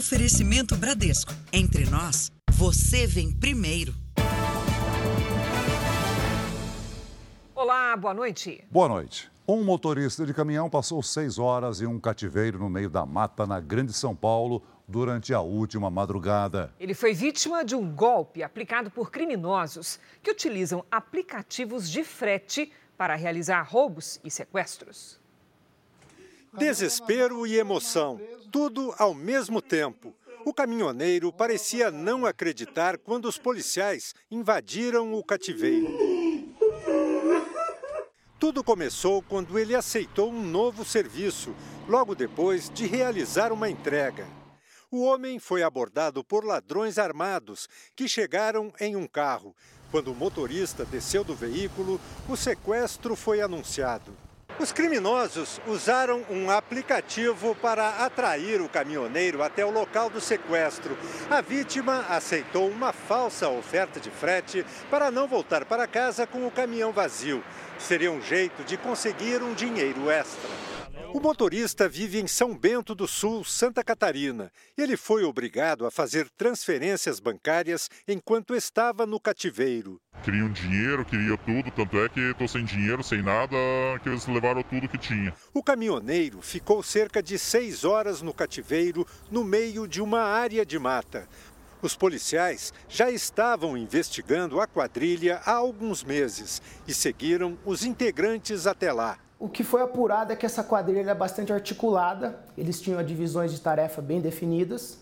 Oferecimento Bradesco. Entre nós, você vem primeiro. Olá, boa noite. Boa noite. Um motorista de caminhão passou seis horas em um cativeiro no meio da mata na Grande São Paulo durante a última madrugada. Ele foi vítima de um golpe aplicado por criminosos que utilizam aplicativos de frete para realizar roubos e sequestros. Desespero e emoção, tudo ao mesmo tempo. O caminhoneiro parecia não acreditar quando os policiais invadiram o cativeiro. Tudo começou quando ele aceitou um novo serviço, logo depois de realizar uma entrega. O homem foi abordado por ladrões armados que chegaram em um carro. Quando o motorista desceu do veículo, o sequestro foi anunciado. Os criminosos usaram um aplicativo para atrair o caminhoneiro até o local do sequestro. A vítima aceitou uma falsa oferta de frete para não voltar para casa com o caminhão vazio. Seria um jeito de conseguir um dinheiro extra. O motorista vive em São Bento do Sul, Santa Catarina. Ele foi obrigado a fazer transferências bancárias enquanto estava no cativeiro. Queriam dinheiro, queria tudo, tanto é que estou sem dinheiro, sem nada, que eles levaram tudo que tinha. O caminhoneiro ficou cerca de seis horas no cativeiro, no meio de uma área de mata. Os policiais já estavam investigando a quadrilha há alguns meses e seguiram os integrantes até lá. O que foi apurado é que essa quadrilha é bastante articulada, eles tinham divisões de tarefa bem definidas.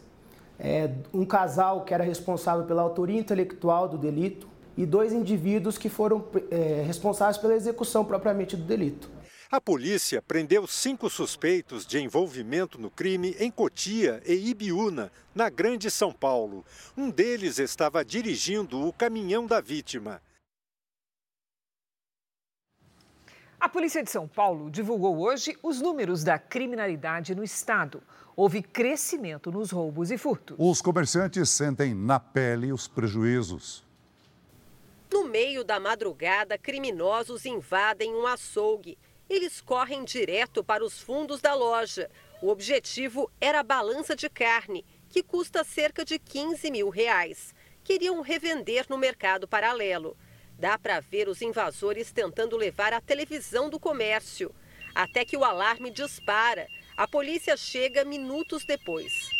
É, um casal que era responsável pela autoria intelectual do delito e dois indivíduos que foram é, responsáveis pela execução propriamente do delito. A polícia prendeu cinco suspeitos de envolvimento no crime em Cotia e Ibiúna, na Grande São Paulo. Um deles estava dirigindo o caminhão da vítima. A Polícia de São Paulo divulgou hoje os números da criminalidade no estado. Houve crescimento nos roubos e furtos. Os comerciantes sentem na pele os prejuízos. No meio da madrugada, criminosos invadem um açougue eles correm direto para os fundos da loja. O objetivo era a balança de carne, que custa cerca de 15 mil reais. Queriam revender no mercado paralelo. Dá para ver os invasores tentando levar a televisão do comércio. Até que o alarme dispara. A polícia chega minutos depois.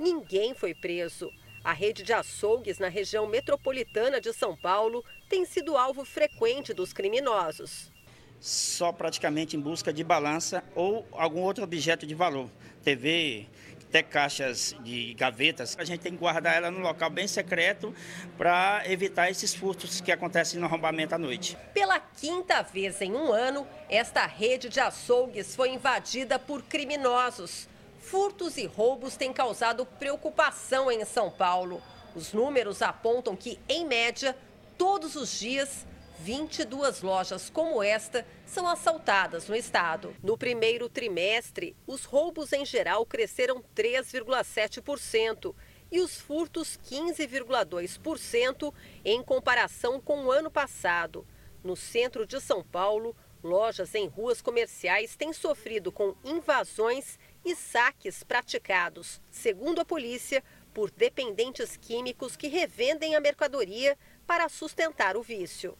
Ninguém foi preso. A rede de açougues na região metropolitana de São Paulo tem sido alvo frequente dos criminosos. Só praticamente em busca de balança ou algum outro objeto de valor. TV, até caixas de gavetas. A gente tem que guardar ela num local bem secreto para evitar esses furtos que acontecem no arrombamento à noite. Pela quinta vez em um ano, esta rede de açougues foi invadida por criminosos. Furtos e roubos têm causado preocupação em São Paulo. Os números apontam que, em média, todos os dias, 22 lojas como esta são assaltadas no estado. No primeiro trimestre, os roubos em geral cresceram 3,7% e os furtos 15,2% em comparação com o ano passado. No centro de São Paulo, lojas em ruas comerciais têm sofrido com invasões e saques praticados, segundo a polícia, por dependentes químicos que revendem a mercadoria para sustentar o vício.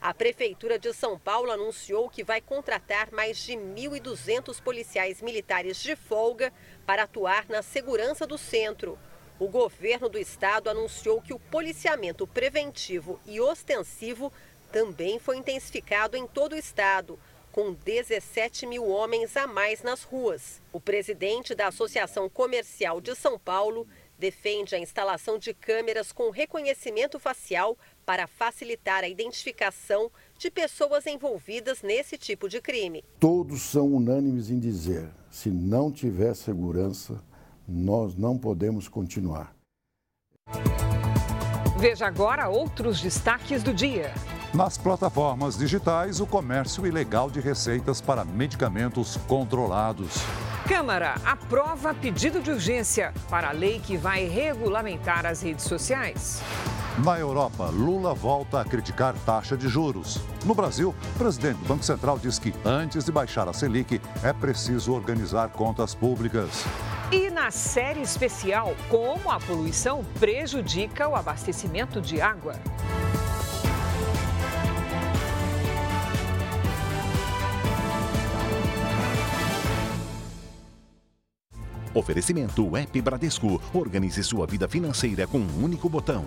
A Prefeitura de São Paulo anunciou que vai contratar mais de 1.200 policiais militares de folga para atuar na segurança do centro. O governo do estado anunciou que o policiamento preventivo e ostensivo também foi intensificado em todo o estado, com 17 mil homens a mais nas ruas. O presidente da Associação Comercial de São Paulo defende a instalação de câmeras com reconhecimento facial para facilitar a identificação de pessoas envolvidas nesse tipo de crime. Todos são unânimes em dizer: se não tiver segurança, nós não podemos continuar. Veja agora outros destaques do dia. Nas plataformas digitais, o comércio ilegal de receitas para medicamentos controlados. Câmara aprova pedido de urgência para a lei que vai regulamentar as redes sociais. Na Europa, Lula volta a criticar taxa de juros. No Brasil, o presidente do Banco Central diz que antes de baixar a Selic, é preciso organizar contas públicas. E na série especial, como a poluição prejudica o abastecimento de água. Oferecimento Web Bradesco. Organize sua vida financeira com um único botão.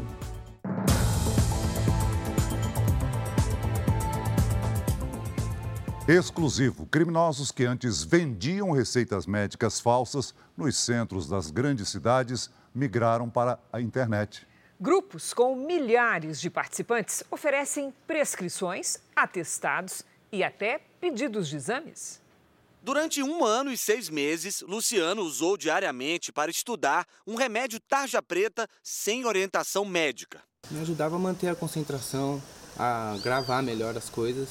Exclusivo. Criminosos que antes vendiam receitas médicas falsas nos centros das grandes cidades migraram para a internet. Grupos com milhares de participantes oferecem prescrições, atestados e até pedidos de exames. Durante um ano e seis meses, Luciano usou diariamente para estudar um remédio tarja preta sem orientação médica. Me ajudava a manter a concentração, a gravar melhor as coisas.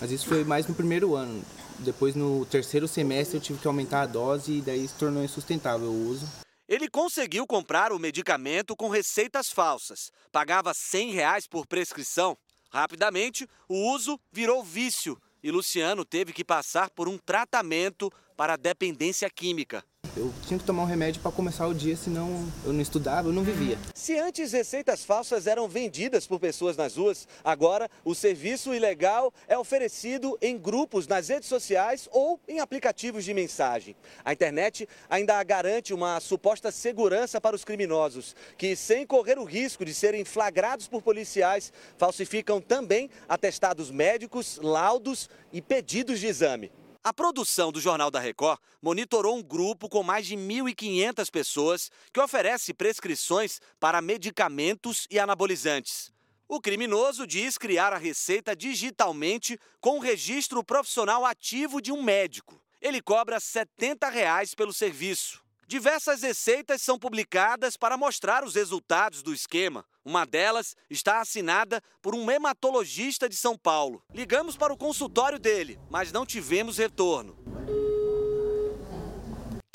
Mas isso foi mais no primeiro ano. Depois, no terceiro semestre, eu tive que aumentar a dose e daí se tornou insustentável o uso. Ele conseguiu comprar o medicamento com receitas falsas. Pagava 100 reais por prescrição. Rapidamente, o uso virou vício e Luciano teve que passar por um tratamento para dependência química. Eu tinha que tomar um remédio para começar o dia, senão eu não estudava, eu não vivia. Se antes receitas falsas eram vendidas por pessoas nas ruas, agora o serviço ilegal é oferecido em grupos nas redes sociais ou em aplicativos de mensagem. A internet ainda garante uma suposta segurança para os criminosos, que, sem correr o risco de serem flagrados por policiais, falsificam também atestados médicos, laudos e pedidos de exame. A produção do Jornal da Record monitorou um grupo com mais de 1.500 pessoas que oferece prescrições para medicamentos e anabolizantes. O criminoso diz criar a receita digitalmente com o registro profissional ativo de um médico. Ele cobra 70 reais pelo serviço. Diversas receitas são publicadas para mostrar os resultados do esquema. Uma delas está assinada por um hematologista de São Paulo. Ligamos para o consultório dele, mas não tivemos retorno.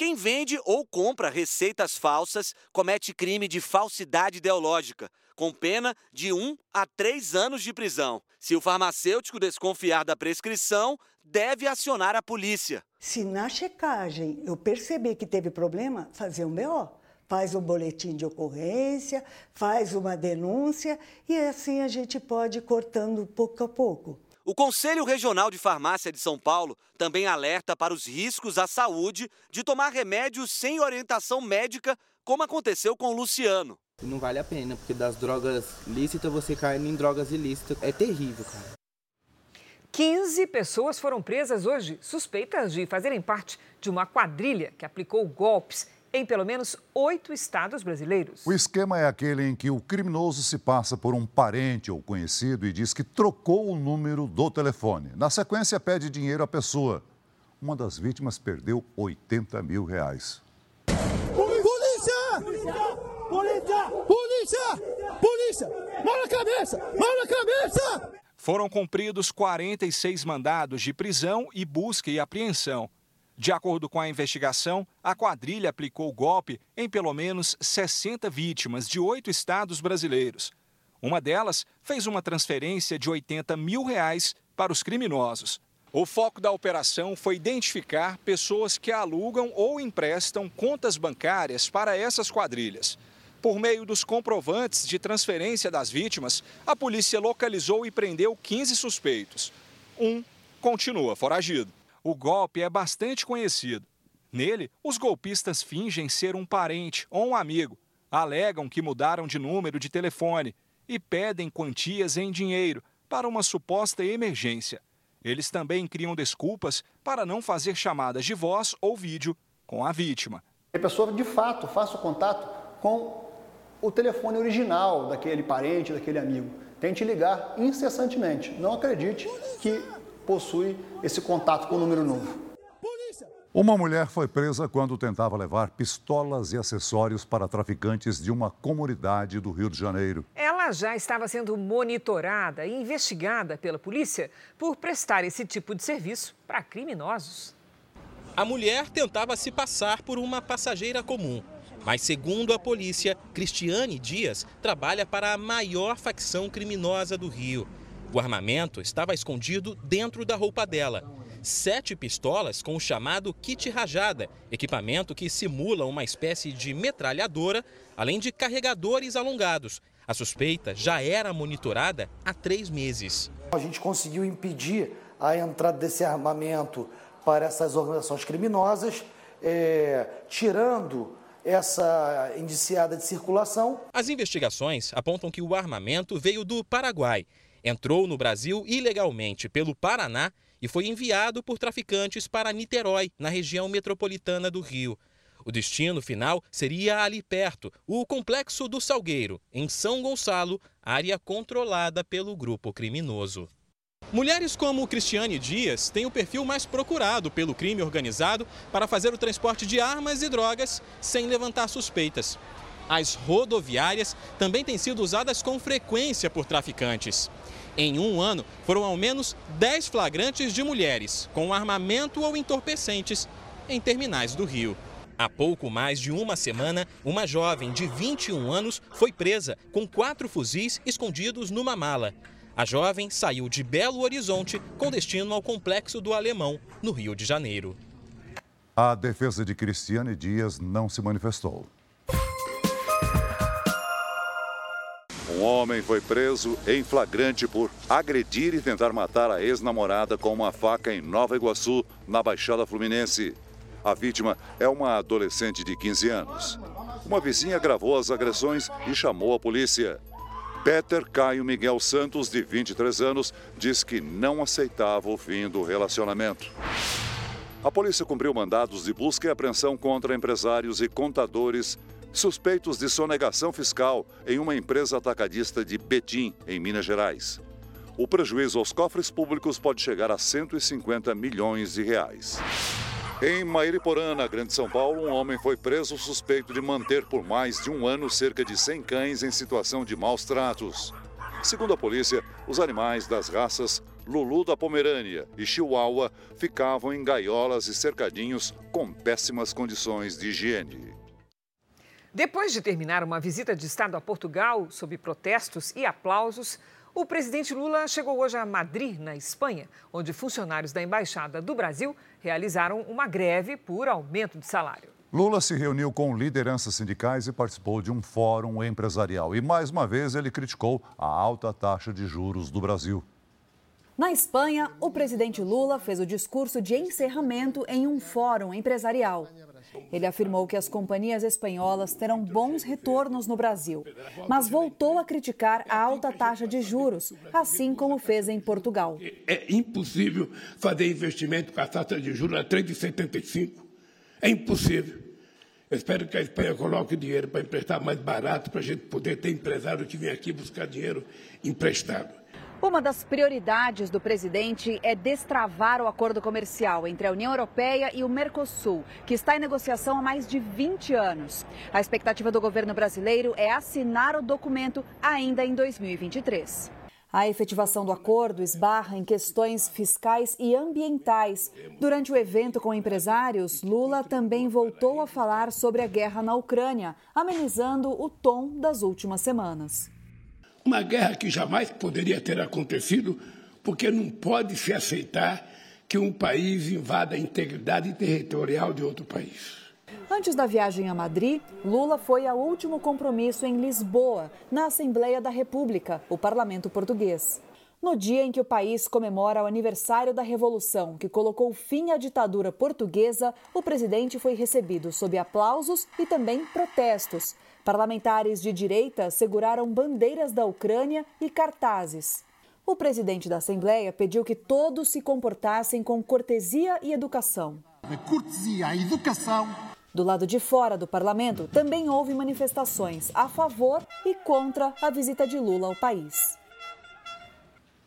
Quem vende ou compra receitas falsas comete crime de falsidade ideológica, com pena de 1 a 3 anos de prisão. Se o farmacêutico desconfiar da prescrição, deve acionar a polícia. Se na checagem eu perceber que teve problema, fazer um BO. Faz um boletim de ocorrência, faz uma denúncia e assim a gente pode ir cortando pouco a pouco. O Conselho Regional de Farmácia de São Paulo também alerta para os riscos à saúde de tomar remédios sem orientação médica, como aconteceu com o Luciano. Não vale a pena, porque das drogas lícitas você cai em drogas ilícitas. É terrível, cara. 15 pessoas foram presas hoje, suspeitas de fazerem parte de uma quadrilha que aplicou golpes em pelo menos oito estados brasileiros. O esquema é aquele em que o criminoso se passa por um parente ou conhecido e diz que trocou o número do telefone. Na sequência, pede dinheiro à pessoa. Uma das vítimas perdeu 80 mil reais. Polícia! Polícia! Polícia! Polícia! Mão na cabeça! Mão na cabeça! Foram cumpridos 46 mandados de prisão e busca e apreensão. De acordo com a investigação, a quadrilha aplicou golpe em pelo menos 60 vítimas de oito estados brasileiros. Uma delas fez uma transferência de 80 mil reais para os criminosos. O foco da operação foi identificar pessoas que alugam ou emprestam contas bancárias para essas quadrilhas. Por meio dos comprovantes de transferência das vítimas, a polícia localizou e prendeu 15 suspeitos. Um continua foragido. O golpe é bastante conhecido. Nele, os golpistas fingem ser um parente ou um amigo, alegam que mudaram de número de telefone e pedem quantias em dinheiro para uma suposta emergência. Eles também criam desculpas para não fazer chamadas de voz ou vídeo com a vítima. A pessoa de fato faça o contato com o telefone original daquele parente, daquele amigo. Tente ligar incessantemente. Não acredite que possui esse contato com o número novo. Uma mulher foi presa quando tentava levar pistolas e acessórios para traficantes de uma comunidade do Rio de Janeiro. Ela já estava sendo monitorada e investigada pela polícia por prestar esse tipo de serviço para criminosos. A mulher tentava se passar por uma passageira comum Mas, segundo a polícia, Cristiane Dias trabalha para a maior facção criminosa do Rio. O armamento estava escondido dentro da roupa dela. Sete pistolas com o chamado kit rajada, equipamento que simula uma espécie de metralhadora, além de carregadores alongados. A suspeita já era monitorada há três meses. A gente conseguiu impedir a entrada desse armamento para essas organizações criminosas, é, tirando essa indiciada de circulação. As investigações apontam que o armamento veio do Paraguai, entrou no Brasil ilegalmente pelo Paraná e foi enviado por traficantes para Niterói, na região metropolitana do Rio. O destino final seria ali perto, o Complexo do Salgueiro, em São Gonçalo, área controlada pelo grupo criminoso. Mulheres como Cristiane Dias têm o perfil mais procurado pelo crime organizado para fazer o transporte de armas e drogas sem levantar suspeitas. As rodoviárias também têm sido usadas com frequência por traficantes. Em um ano, foram ao menos 10 flagrantes de mulheres com armamento ou entorpecentes em terminais do Rio. Há pouco mais de uma semana, uma jovem de 21 anos foi presa com quatro fuzis escondidos numa mala. A jovem saiu de Belo Horizonte com destino ao Complexo do Alemão, no Rio de Janeiro. A defesa de Cristiane Dias não se manifestou. Um homem foi preso em flagrante por agredir e tentar matar a ex-namorada com uma faca em Nova Iguaçu, na Baixada Fluminense. A vítima é uma adolescente de 15 anos. Uma vizinha gravou as agressões e chamou a polícia. Peter Caio Miguel Santos, de 23 anos, diz que não aceitava o fim do relacionamento. A polícia cumpriu mandados de busca e apreensão contra empresários e contadores suspeitos de sonegação fiscal em uma empresa atacadista de Betim, em Minas Gerais. O prejuízo aos cofres públicos pode chegar a 150 milhões de reais. Em Mairiporã, na Grande São Paulo, um homem foi preso suspeito de manter por mais de um ano cerca de 100 cães em situação de maus tratos. Segundo a polícia, os animais das raças Lulu da Pomerânia e Chihuahua ficavam em gaiolas e cercadinhos com péssimas condições de higiene. Depois de terminar uma visita de Estado a Portugal, sob protestos e aplausos, o presidente Lula chegou hoje a Madrid, na Espanha, onde funcionários da Embaixada do Brasil realizaram uma greve por aumento de salário. Lula se reuniu com lideranças sindicais e participou de um fórum empresarial. E mais uma vez ele criticou a alta taxa de juros do Brasil. Na Espanha, o presidente Lula fez o discurso de encerramento em um fórum empresarial. Ele afirmou que as companhias espanholas terão bons retornos no Brasil, mas voltou a criticar a alta taxa de juros, assim como fez em Portugal. É impossível fazer investimento com a taxa de juros a 3,75. É impossível. Eu espero que a Espanha coloque dinheiro para emprestar mais barato, para a gente poder ter empresário que vem aqui buscar dinheiro emprestado. Uma das prioridades do presidente é destravar o acordo comercial entre a União Europeia e o Mercosul, que está em negociação há mais de 20 anos. A expectativa do governo brasileiro é assinar o documento ainda em 2023. A efetivação do acordo esbarra em questões fiscais e ambientais. Durante o evento com empresários, Lula também voltou a falar sobre a guerra na Ucrânia, amenizando o tom das últimas semanas. Uma guerra que jamais poderia ter acontecido, porque não pode se aceitar que um país invada a integridade territorial de outro país. Antes da viagem a Madrid, Lula foi ao último compromisso em Lisboa, na Assembleia da República, o parlamento português. No dia em que o país comemora o aniversário da Revolução, que colocou fim à ditadura portuguesa, o presidente foi recebido sob aplausos e também protestos. Parlamentares de direita seguraram bandeiras da Ucrânia e cartazes. O presidente da Assembleia pediu que todos se comportassem com cortesia e educação. A cortesia, a educação. Do lado de fora do parlamento, também houve manifestações a favor e contra a visita de Lula ao país.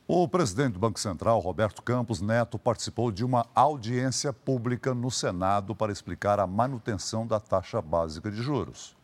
O presidente do Banco Central, Roberto Campos Neto, participou de uma audiência pública no Senado para explicar a manutenção da taxa básica de juros.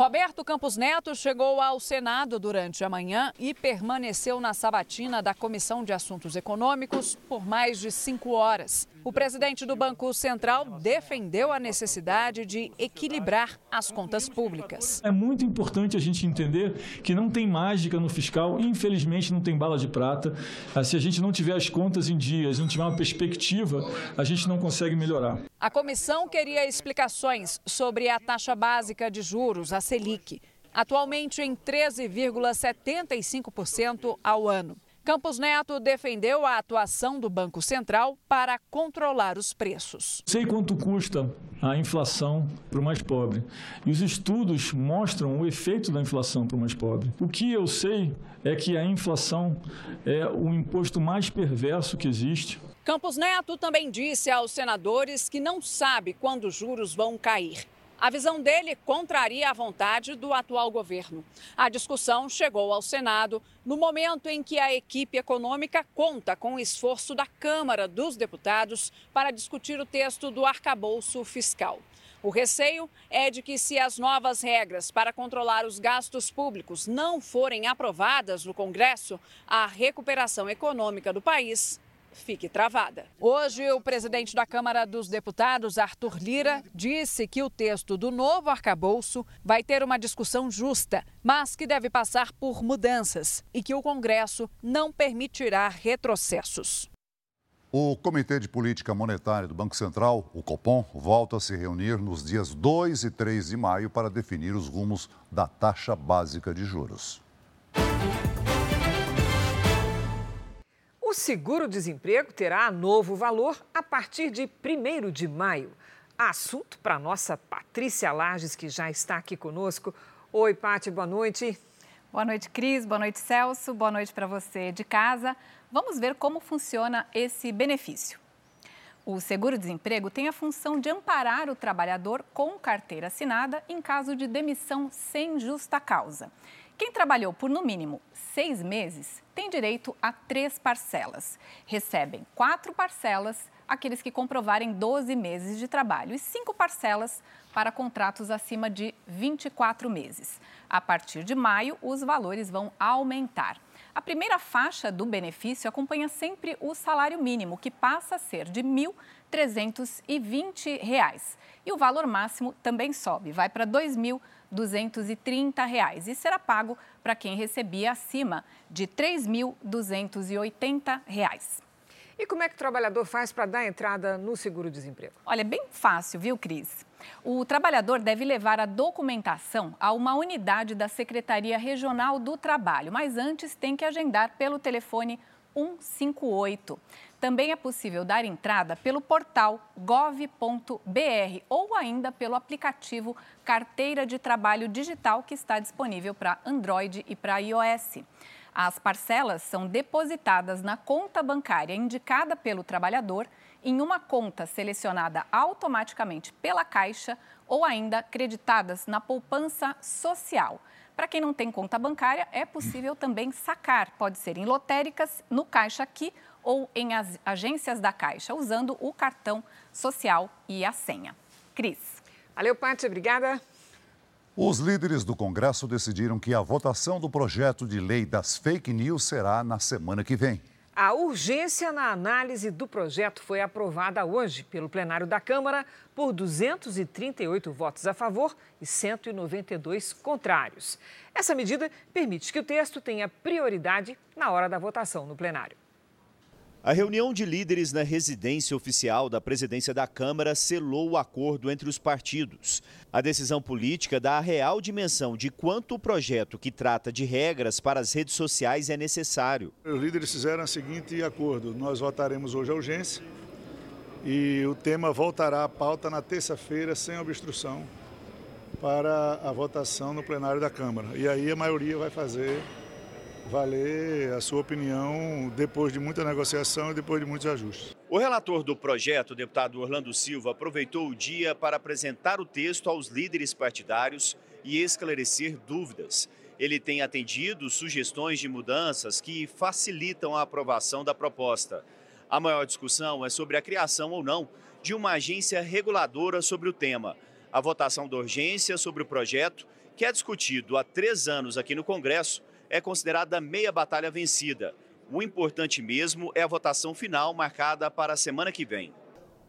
Roberto Campos Neto chegou ao Senado durante a manhã e permaneceu na sabatina da Comissão de Assuntos Econômicos por mais de cinco horas. O presidente do Banco Central defendeu a necessidade de equilibrar as contas públicas. É muito importante a gente entender que não tem mágica no fiscal, infelizmente não tem bala de prata. Ah, se a gente não tiver as contas em dias, não tiver uma perspectiva, a gente não consegue melhorar. A comissão queria explicações sobre a taxa básica de juros, a Selic, atualmente em 13,75% ao ano. Campos Neto defendeu a atuação do Banco Central para controlar os preços. Sei quanto custa a inflação para o mais pobre. E os estudos mostram o efeito da inflação para o mais pobre. O que eu sei é que a inflação é o imposto mais perverso que existe. Campos Neto também disse aos senadores que não sabe quando os juros vão cair. A visão dele contraria a vontade do atual governo. A discussão chegou ao Senado no momento em que a equipe econômica conta com o esforço da Câmara dos Deputados para discutir o texto do arcabouço fiscal. O receio é de que, se as novas regras para controlar os gastos públicos não forem aprovadas no Congresso, a recuperação econômica do país fique travada. Hoje, o presidente da Câmara dos Deputados, Arthur Lira, disse que o texto do novo arcabouço vai ter uma discussão justa, mas que deve passar por mudanças e que o Congresso não permitirá retrocessos. O Comitê de Política Monetária do Banco Central, o Copom, volta a se reunir nos dias 2 e 3 de maio para definir os rumos da taxa básica de juros. O seguro-desemprego terá novo valor a partir de 1 de maio. Assunto para nossa Patrícia Lages, que já está aqui conosco. Oi, Pati, boa noite. Boa noite, Cris. Boa noite, Celso. Boa noite para você de casa. Vamos ver como funciona esse benefício. O seguro-desemprego tem a função de amparar o trabalhador com carteira assinada em caso de demissão sem justa causa. Quem trabalhou por no mínimo seis meses tem direito a três parcelas. Recebem quatro parcelas aqueles que comprovarem 12 meses de trabalho e cinco parcelas para contratos acima de 24 meses. A partir de maio, os valores vão aumentar. A primeira faixa do benefício acompanha sempre o salário mínimo, que passa a ser de R$ 1.320. E o valor máximo também sobe, vai para R$ 2.000. 230 reais, e será pago para quem recebia acima de 3.280 reais. E como é que o trabalhador faz para dar entrada no seguro-desemprego? Olha, é bem fácil, viu, Cris? O trabalhador deve levar a documentação a uma unidade da Secretaria Regional do Trabalho, mas antes tem que agendar pelo telefone 158. Também é possível dar entrada pelo portal gov.br ou ainda pelo aplicativo Carteira de Trabalho Digital que está disponível para Android e para iOS. As parcelas são depositadas na conta bancária indicada pelo trabalhador em uma conta selecionada automaticamente pela Caixa ou ainda creditadas na poupança social. Para quem não tem conta bancária, é possível também sacar. Pode ser em lotéricas, no Caixa Aqui ou em agências da Caixa, usando o cartão social e a senha. Cris. Valeu, Paty. Obrigada. Os líderes do Congresso decidiram que a votação do projeto de lei das fake news será na semana que vem. A urgência na análise do projeto foi aprovada hoje pelo plenário da Câmara por 238 votos a favor e 192 contrários. Essa medida permite que o texto tenha prioridade na hora da votação no plenário. A reunião de líderes na residência oficial da presidência da Câmara selou o acordo entre os partidos. A decisão política dá a real dimensão de quanto o projeto que trata de regras para as redes sociais é necessário. Os líderes fizeram o seguinte acordo: nós votaremos hoje a urgência e o tema voltará à pauta na terça-feira sem obstrução para a votação no plenário da Câmara. E aí a maioria vai fazer valer a sua opinião depois de muita negociação e depois de muitos ajustes. O relator do projeto, deputado Orlando Silva, aproveitou o dia para apresentar o texto aos líderes partidários e esclarecer dúvidas. Ele tem atendido sugestões de mudanças que facilitam a aprovação da proposta. A maior discussão é sobre a criação ou não de uma agência reguladora sobre o tema. A votação da urgência sobre o projeto que é discutido há três anos aqui no Congresso, é considerada meia batalha vencida. O importante mesmo é a votação final marcada para a semana que vem.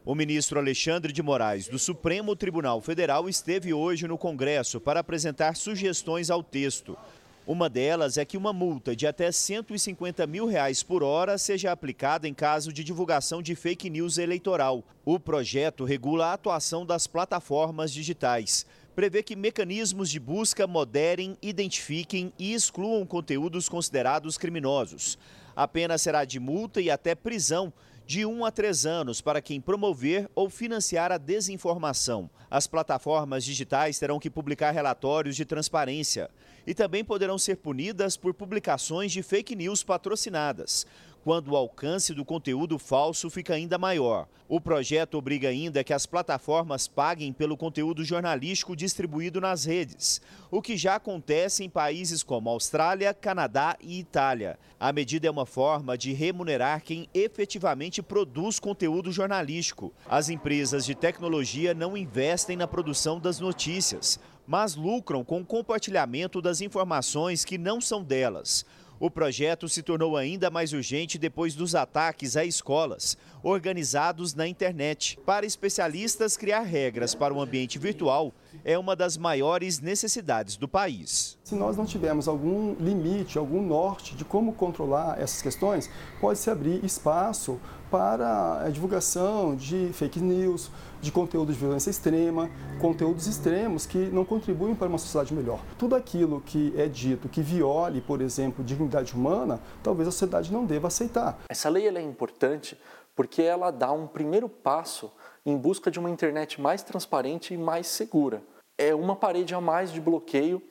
O ministro Alexandre de Moraes, do Supremo Tribunal Federal, esteve hoje no Congresso para apresentar sugestões ao texto. Uma delas é que uma multa de até 150 mil reais por hora seja aplicada em caso de divulgação de fake news eleitoral. O projeto regula a atuação das plataformas digitais. Prevê que mecanismos de busca moderem, identifiquem e excluam conteúdos considerados criminosos. A pena será de multa e até prisão de 1 a 3 anos para quem promover ou financiar a desinformação. As plataformas digitais terão que publicar relatórios de transparência e também poderão ser punidas por publicações de fake news patrocinadas quando o alcance do conteúdo falso fica ainda maior. O projeto obriga ainda que as plataformas paguem pelo conteúdo jornalístico distribuído nas redes, o que já acontece em países como Austrália, Canadá e Itália. A medida é uma forma de remunerar quem efetivamente produz conteúdo jornalístico. As empresas de tecnologia não investem na produção das notícias, mas lucram com o compartilhamento das informações que não são delas. O projeto se tornou ainda mais urgente depois dos ataques a escolas, organizados na internet. Para especialistas, criar regras para o ambiente virtual é uma das maiores necessidades do país. Se nós não tivermos algum limite, algum norte de como controlar essas questões, pode-se abrir espaço para a divulgação de fake news, de conteúdo de violência extrema, conteúdos extremos que não contribuem para uma sociedade melhor. Tudo aquilo que é dito que viole, por exemplo, dignidade humana, talvez a sociedade não deva aceitar. Essa lei é importante porque ela dá um primeiro passo em busca de uma internet mais transparente e mais segura. É uma parede a mais de bloqueio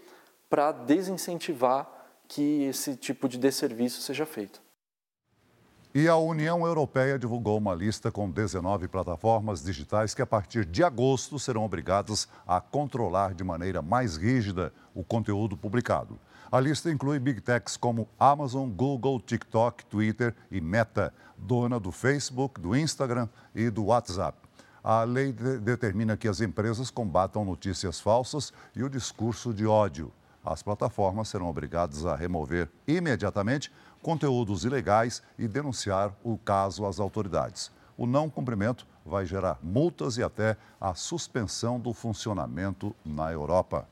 para desincentivar que esse tipo de desserviço seja feito. E a União Europeia divulgou uma lista com 19 plataformas digitais que, a partir de agosto, serão obrigadas a controlar de maneira mais rígida o conteúdo publicado. A lista inclui big techs como Amazon, Google, TikTok, Twitter e Meta, dona do Facebook, do Instagram e do WhatsApp. A lei de determina que as empresas combatam notícias falsas e o discurso de ódio. As plataformas serão obrigadas a remover imediatamente conteúdos ilegais e denunciar o caso às autoridades. O não cumprimento vai gerar multas e até a suspensão do funcionamento na Europa.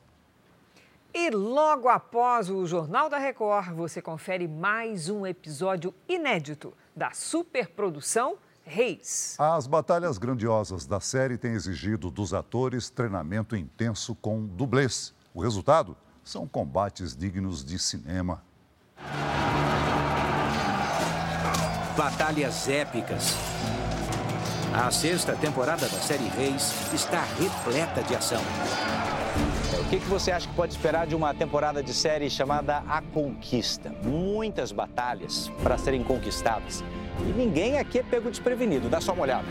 E logo após o Jornal da Record, você confere mais um episódio inédito da superprodução Reis. As batalhas grandiosas da série têm exigido dos atores treinamento intenso com dublês. O resultado são combates dignos de cinema. Batalhas épicas. A sexta temporada da série Reis está repleta de ação. O que, que você acha que pode esperar de uma temporada de série chamada A Conquista? Muitas batalhas para serem conquistadas. E ninguém aqui é pego desprevenido. Dá só uma olhada.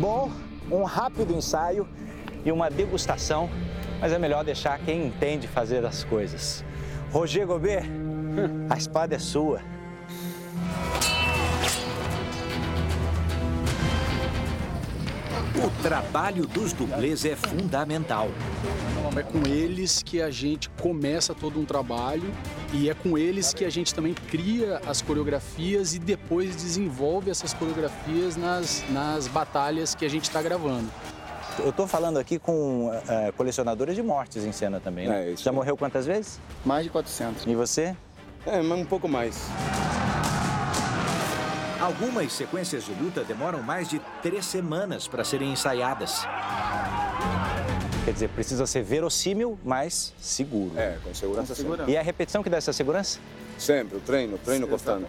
Bom, um rápido ensaio e uma degustação mas é melhor deixar quem entende fazer as coisas. Roger Gobet, a espada é sua. O trabalho dos dublês é fundamental. É com eles que a gente começa todo um trabalho e é com eles que a gente também cria as coreografias e depois desenvolve essas coreografias nas, nas batalhas que a gente está gravando. Eu estou falando aqui com é, colecionadores de mortes em cena também, né? É, Já morreu quantas vezes? Mais de 400. E você? É, um pouco mais. Algumas sequências de luta demoram mais de três semanas para serem ensaiadas. Quer dizer, precisa ser verossímil, mas seguro. É, com segurança. Com segurança. E é a repetição que dá essa segurança? Sempre, o treino, treino Sim, constante.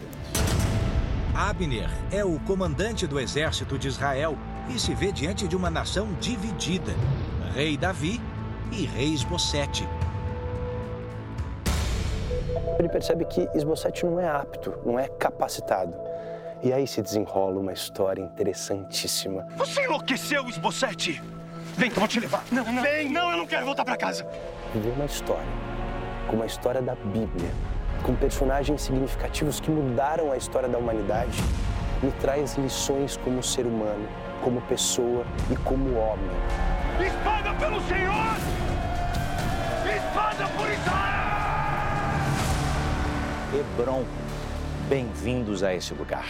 Abner é o comandante do exército de Israel e se vê diante de uma nação dividida: Rei Davi e Rei Esbocete. Ele percebe que Esbocete não é apto, não é capacitado. E aí se desenrola uma história interessantíssima. Você enlouqueceu, Esbocete? Vem que eu vou te levar. Não, não. Vem, não, eu não quero voltar para casa. Viver uma história, como a história da Bíblia, com personagens significativos que mudaram a história da humanidade, me traz lições como ser humano como pessoa e como homem. Espada pelo Senhor! Espada por Israel! Hebron, bem-vindos a esse lugar.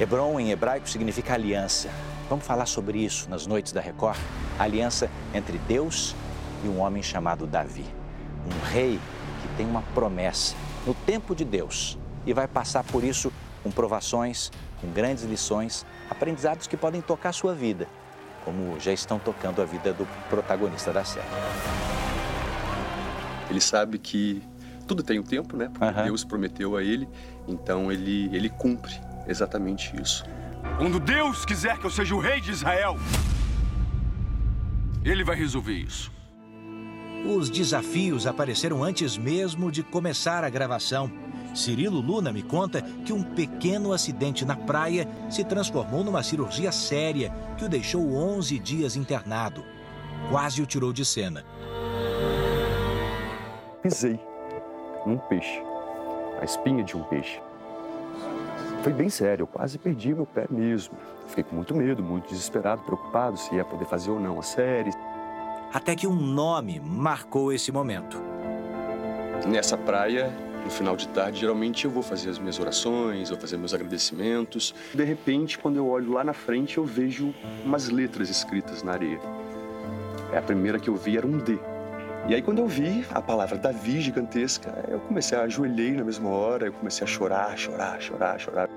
Hebron em hebraico significa aliança. Vamos falar sobre isso nas noites da Record? A aliança entre Deus e um homem chamado Davi. Um rei que tem uma promessa no tempo de Deus e vai passar por isso com provações, com grandes lições, aprendizados que podem tocar a sua vida, como já estão tocando a vida do protagonista da série. Ele sabe que tudo tem um tempo, né? Porque uhum. Deus prometeu a ele, então ele, ele cumpre exatamente isso. Quando Deus quiser que eu seja o rei de Israel, ele vai resolver isso. Os desafios apareceram antes mesmo de começar a gravação. Cirilo Luna me conta que um pequeno acidente na praia se transformou numa cirurgia séria que o deixou 11 dias internado. Quase o tirou de cena. Pisei num peixe, a espinha de um peixe. Foi bem sério, eu quase perdi meu pé mesmo. Fiquei com muito medo, muito desesperado, preocupado se ia poder fazer ou não a série. Até que um nome marcou esse momento. Nessa praia, no final de tarde, geralmente eu vou fazer as minhas orações, vou fazer meus agradecimentos. De repente, quando eu olho lá na frente, eu vejo umas letras escritas na areia. É a primeira que eu vi era um D. E aí, quando eu vi a palavra Davi gigantesca, eu comecei a ajoelhei na mesma hora, eu comecei a chorar, chorar, chorar, chorar.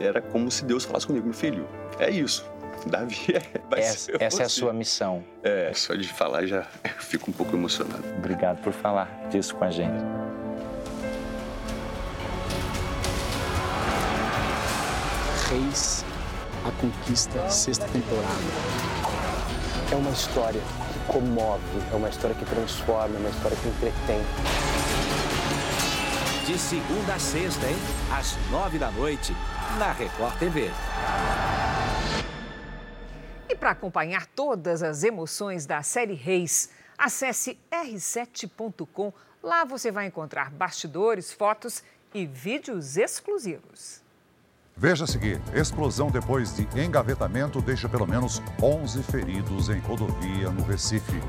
Era como se Deus falasse comigo, meu filho, é isso. Davi é, vai essa, ser essa é a sua missão. É, só de falar já fico um pouco emocionado. Obrigado por falar disso com a gente. Reis, a Conquista, sexta temporada. É uma história que comove, é uma história que transforma, é uma história que entretém. De segunda a sexta, hein? Às nove da noite, na Record TV. E para acompanhar todas as emoções da série Reis, acesse r7.com. Lá você vai encontrar bastidores, fotos e vídeos exclusivos. Veja a seguir: explosão depois de engavetamento deixa pelo menos 11 feridos em rodovia no Recife.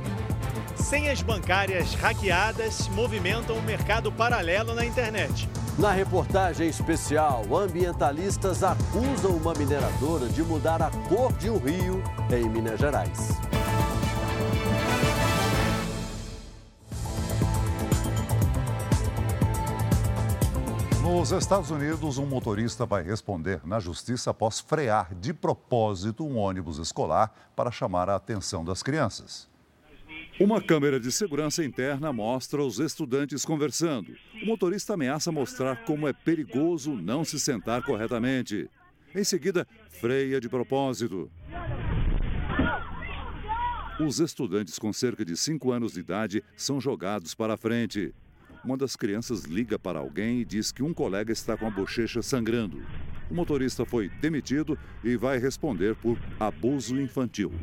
Senhas bancárias hackeadas movimentam o mercado paralelo na internet. Na reportagem especial, ambientalistas acusam uma mineradora de mudar a cor de um rio em Minas Gerais. Nos Estados Unidos, um motorista vai responder na justiça após frear de propósito um ônibus escolar para chamar a atenção das crianças. Uma câmera de segurança interna mostra os estudantes conversando. O motorista ameaça mostrar como é perigoso não se sentar corretamente. Em seguida, freia de propósito. Os estudantes com cerca de 5 anos de idade são jogados para frente. Uma das crianças liga para alguém e diz que um colega está com a bochecha sangrando. O motorista foi demitido e vai responder por abuso infantil.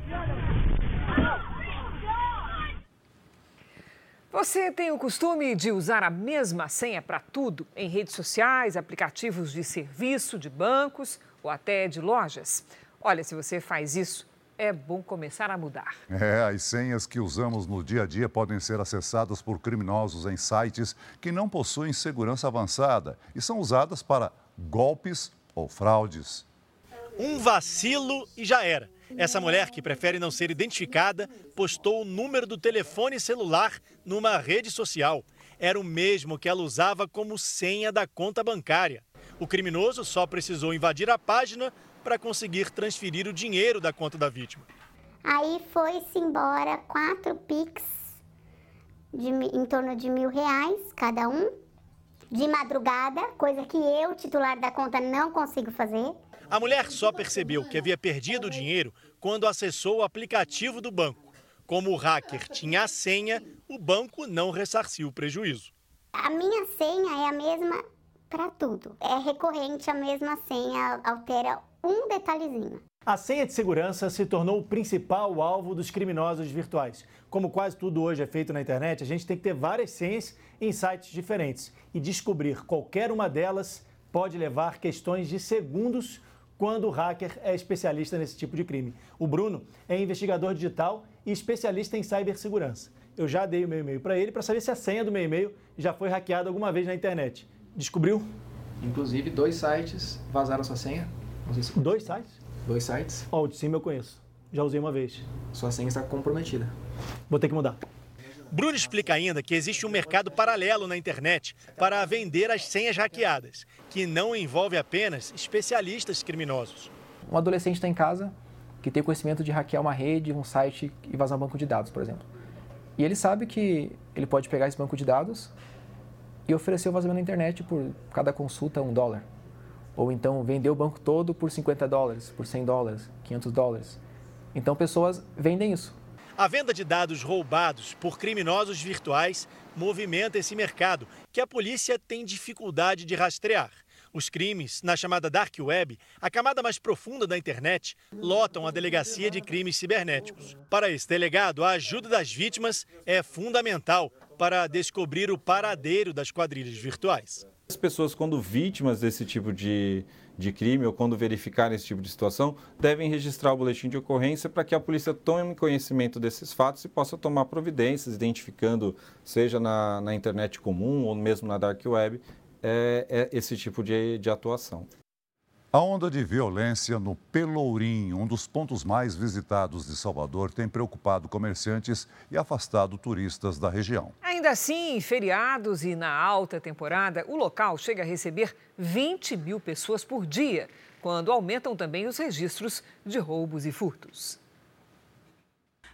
Você tem o costume de usar a mesma senha para tudo em redes sociais, aplicativos de serviço, de bancos ou até de lojas? Olha, se você faz isso, é bom começar a mudar. É, as senhas que usamos no dia a dia podem ser acessadas por criminosos em sites que não possuem segurança avançada e são usadas para golpes ou fraudes. Um vacilo e já era. Essa mulher, que prefere não ser identificada, postou o número do telefone celular numa rede social. Era o mesmo que ela usava como senha da conta bancária. O criminoso só precisou invadir a página para conseguir transferir o dinheiro da conta da vítima. Aí foi-se embora quatro Pix de, em torno de mil reais cada um, de madrugada, coisa que eu, titular da conta, não consigo fazer. A mulher só percebeu que havia perdido o dinheiro quando acessou o aplicativo do banco. Como o hacker tinha a senha, o banco não ressarciu o prejuízo. A minha senha é a mesma para tudo. É recorrente a mesma senha, altera um detalhezinho. A senha de segurança se tornou o principal alvo dos criminosos virtuais. Como quase tudo hoje é feito na internet, a gente tem que ter várias senhas em sites diferentes. E descobrir qualquer uma delas pode levar questões de segundos quando o hacker é especialista nesse tipo de crime. O Bruno é investigador digital e especialista em cibersegurança. Eu já dei o meu e-mail para ele para saber se a senha do meu e-mail já foi hackeada alguma vez na internet. Descobriu? Inclusive, dois sites vazaram sua senha. Se dois sites? Dois sites. Ó, oh, o de cima eu conheço. Já usei uma vez. Sua senha está comprometida. Vou ter que mudar. Bruno explica ainda que existe um mercado paralelo na internet para vender as senhas hackeadas, que não envolve apenas especialistas criminosos. Um adolescente está em casa que tem conhecimento de hackear uma rede, um site e vazar um banco de dados, por exemplo. E ele sabe que ele pode pegar esse banco de dados e oferecer o vazamento na internet por cada consulta um dólar. Ou então vender o banco todo por 50 dólares, por 100 dólares, 500 dólares. Então pessoas vendem isso. A venda de dados roubados por criminosos virtuais movimenta esse mercado, que a polícia tem dificuldade de rastrear. Os crimes, na chamada Dark Web, a camada mais profunda da internet, lotam a delegacia de crimes cibernéticos. Para esse delegado, a ajuda das vítimas é fundamental para descobrir o paradeiro das quadrilhas virtuais. As pessoas, quando vítimas desse tipo de, de crime ou quando verificarem esse tipo de situação, devem registrar o boletim de ocorrência para que a polícia tome conhecimento desses fatos e possa tomar providências, identificando, seja na, na internet comum ou mesmo na dark web, é, é esse tipo de, de atuação. A onda de violência no Pelourinho, um dos pontos mais visitados de Salvador, tem preocupado comerciantes e afastado turistas da região. Ainda assim, em feriados e na alta temporada, o local chega a receber 20 mil pessoas por dia, quando aumentam também os registros de roubos e furtos.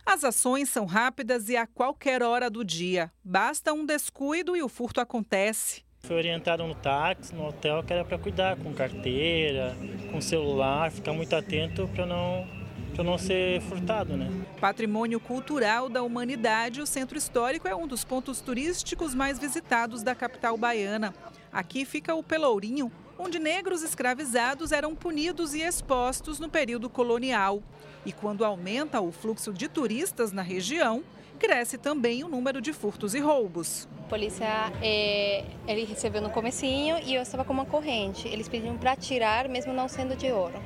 As ações são rápidas e a qualquer hora do dia. Basta um descuido e o furto acontece. Foi orientado no táxi, no hotel, que era para cuidar com carteira, com celular, ficar muito atento para não para não ser furtado, né? Patrimônio cultural da humanidade, o Centro Histórico é um dos pontos turísticos mais visitados da capital baiana. Aqui fica o Pelourinho, onde negros escravizados eram punidos e expostos no período colonial. E quando aumenta o fluxo de turistas na região, cresce também o número de furtos e roubos. A polícia, é, ele recebeu no comecinho e eu estava com uma corrente. Eles pediram para tirar, mesmo não sendo de ouro.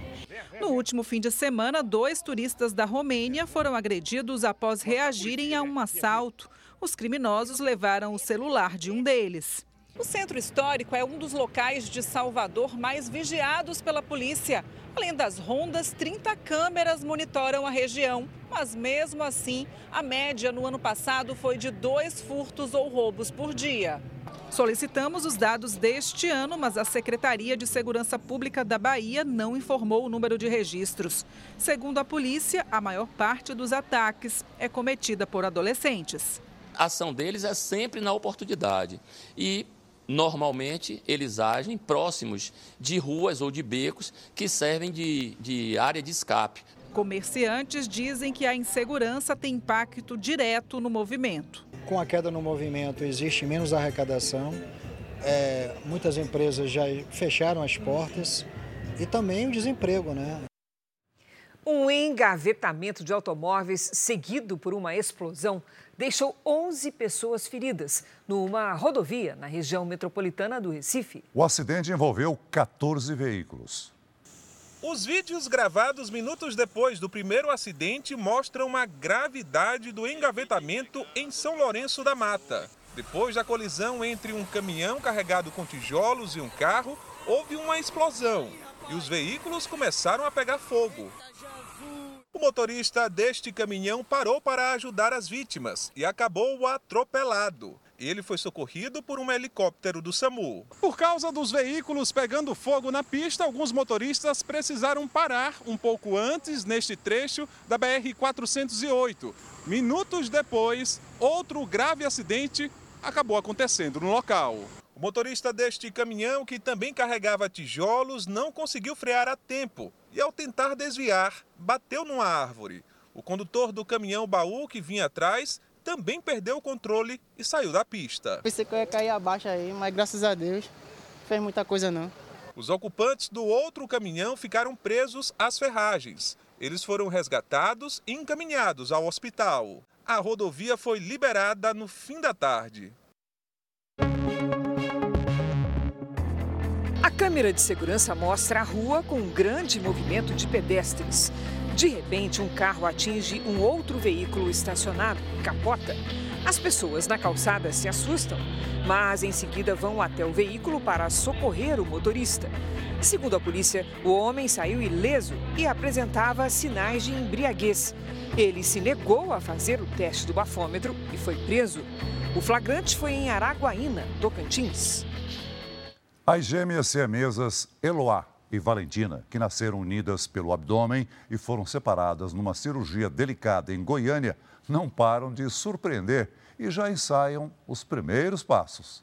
No último fim de semana, dois turistas da Romênia foram agredidos após reagirem a um assalto. Os criminosos levaram o celular de um deles. O centro histórico é um dos locais de Salvador mais vigiados pela polícia. Além das rondas, 30 câmeras monitoram a região. Mas mesmo assim, a média no ano passado foi de dois furtos ou roubos por dia. Solicitamos os dados deste ano, mas a Secretaria de Segurança Pública da Bahia não informou o número de registros. Segundo a polícia, a maior parte dos ataques é cometida por adolescentes. A ação deles é sempre na oportunidade. E Normalmente, eles agem próximos de ruas ou de becos que servem de, de área de escape. Comerciantes dizem que a insegurança tem impacto direto no movimento. Com a queda no movimento, existe menos arrecadação, é, muitas empresas já fecharam as portas e também o desemprego, né? Um engavetamento de automóveis seguido por uma explosão deixou 11 pessoas feridas numa rodovia na região metropolitana do Recife. O acidente envolveu 14 veículos. Os vídeos gravados minutos depois do primeiro acidente mostram a gravidade do engavetamento em São Lourenço da Mata. Depois da colisão entre um caminhão carregado com tijolos e um carro, houve uma explosão e os veículos começaram a pegar fogo. O motorista deste caminhão parou para ajudar as vítimas e acabou atropelado. Ele foi socorrido por um helicóptero do SAMU. Por causa dos veículos pegando fogo na pista, alguns motoristas precisaram parar um pouco antes neste trecho da BR-408. Minutos depois, outro grave acidente acabou acontecendo no local. O motorista deste caminhão, que também carregava tijolos, não conseguiu frear a tempo e, ao tentar desviar, bateu numa árvore. O condutor do caminhão baú que vinha atrás também perdeu o controle e saiu da pista. Pensei que eu ia cair abaixo aí, mas graças a Deus não fez muita coisa não. Os ocupantes do outro caminhão ficaram presos às ferragens. Eles foram resgatados e encaminhados ao hospital. A rodovia foi liberada no fim da tarde. Câmera de segurança mostra a rua com um grande movimento de pedestres. De repente, um carro atinge um outro veículo estacionado capota. As pessoas na calçada se assustam, mas em seguida vão até o veículo para socorrer o motorista. Segundo a polícia, o homem saiu ileso e apresentava sinais de embriaguez. Ele se negou a fazer o teste do bafômetro e foi preso. O flagrante foi em Araguaína, Tocantins. As gêmeas siamesas Eloá e Valentina, que nasceram unidas pelo abdômen e foram separadas numa cirurgia delicada em Goiânia, não param de surpreender e já ensaiam os primeiros passos.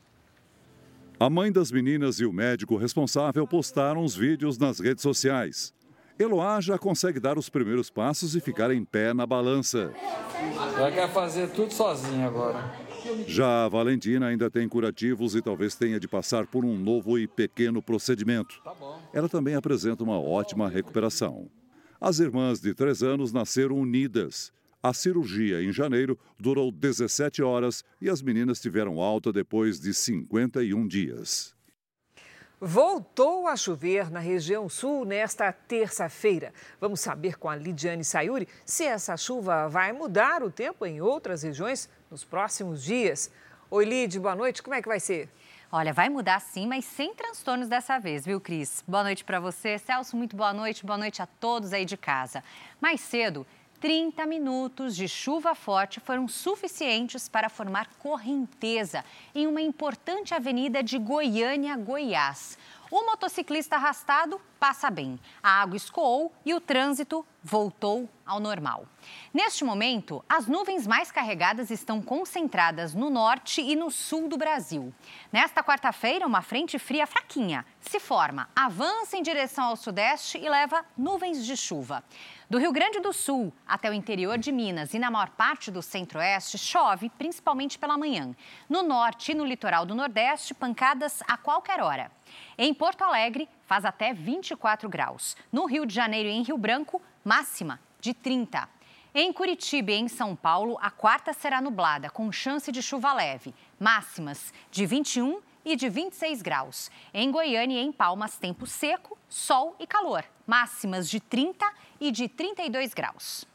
A mãe das meninas e o médico responsável postaram os vídeos nas redes sociais. Eloá já consegue dar os primeiros passos e ficar em pé na balança. Ela quer fazer tudo sozinha agora. Já a Valentina ainda tem curativos e talvez tenha de passar por um novo e pequeno procedimento. Ela também apresenta uma ótima recuperação. As irmãs de três anos nasceram unidas. A cirurgia em janeiro durou 17 horas e as meninas tiveram alta depois de 51 dias. Voltou a chover na região sul nesta terça-feira. Vamos saber com a Lidiane Sayuri se essa chuva vai mudar o tempo em outras regiões nos próximos dias. Oi, Lid, boa noite. Como é que vai ser? Olha, vai mudar sim, mas sem transtornos dessa vez, viu, Cris? Boa noite para você. Celso, muito boa noite. Boa noite a todos aí de casa. Mais cedo, 30 minutos de chuva forte foram suficientes para formar correnteza em uma importante avenida de Goiânia, Goiás. O motociclista arrastado passa bem. A água escoou e o trânsito voltou ao normal. Neste momento, as nuvens mais carregadas estão concentradas no norte e no sul do Brasil. Nesta quarta-feira, uma frente fria fraquinha se forma, avança em direção ao sudeste e leva nuvens de chuva. Do Rio Grande do Sul até o interior de Minas e na maior parte do centro-oeste, chove, principalmente pela manhã. No norte e no litoral do nordeste, pancadas a qualquer hora. Em Porto Alegre, faz até 24 graus. No Rio de Janeiro e em Rio Branco, máxima de 30. Em Curitiba e em São Paulo, a quarta será nublada, com chance de chuva leve. Máximas de 21 e de 26 graus. Em Goiânia e em Palmas, tempo seco, sol e calor. Máximas de 30 e de 32 graus.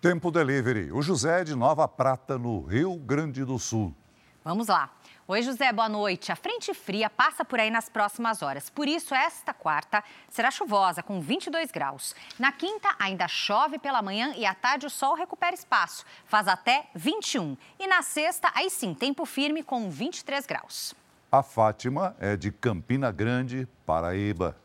Tempo delivery. O José de Nova Prata, no Rio Grande do Sul. Vamos lá. Oi, José, boa noite. A frente fria passa por aí nas próximas horas. Por isso, esta quarta será chuvosa, com 22 graus. Na quinta, ainda chove pela manhã e à tarde o sol recupera espaço. Faz até 21. E na sexta, aí sim, tempo firme com 23 graus. A Fátima é de Campina Grande, Paraíba.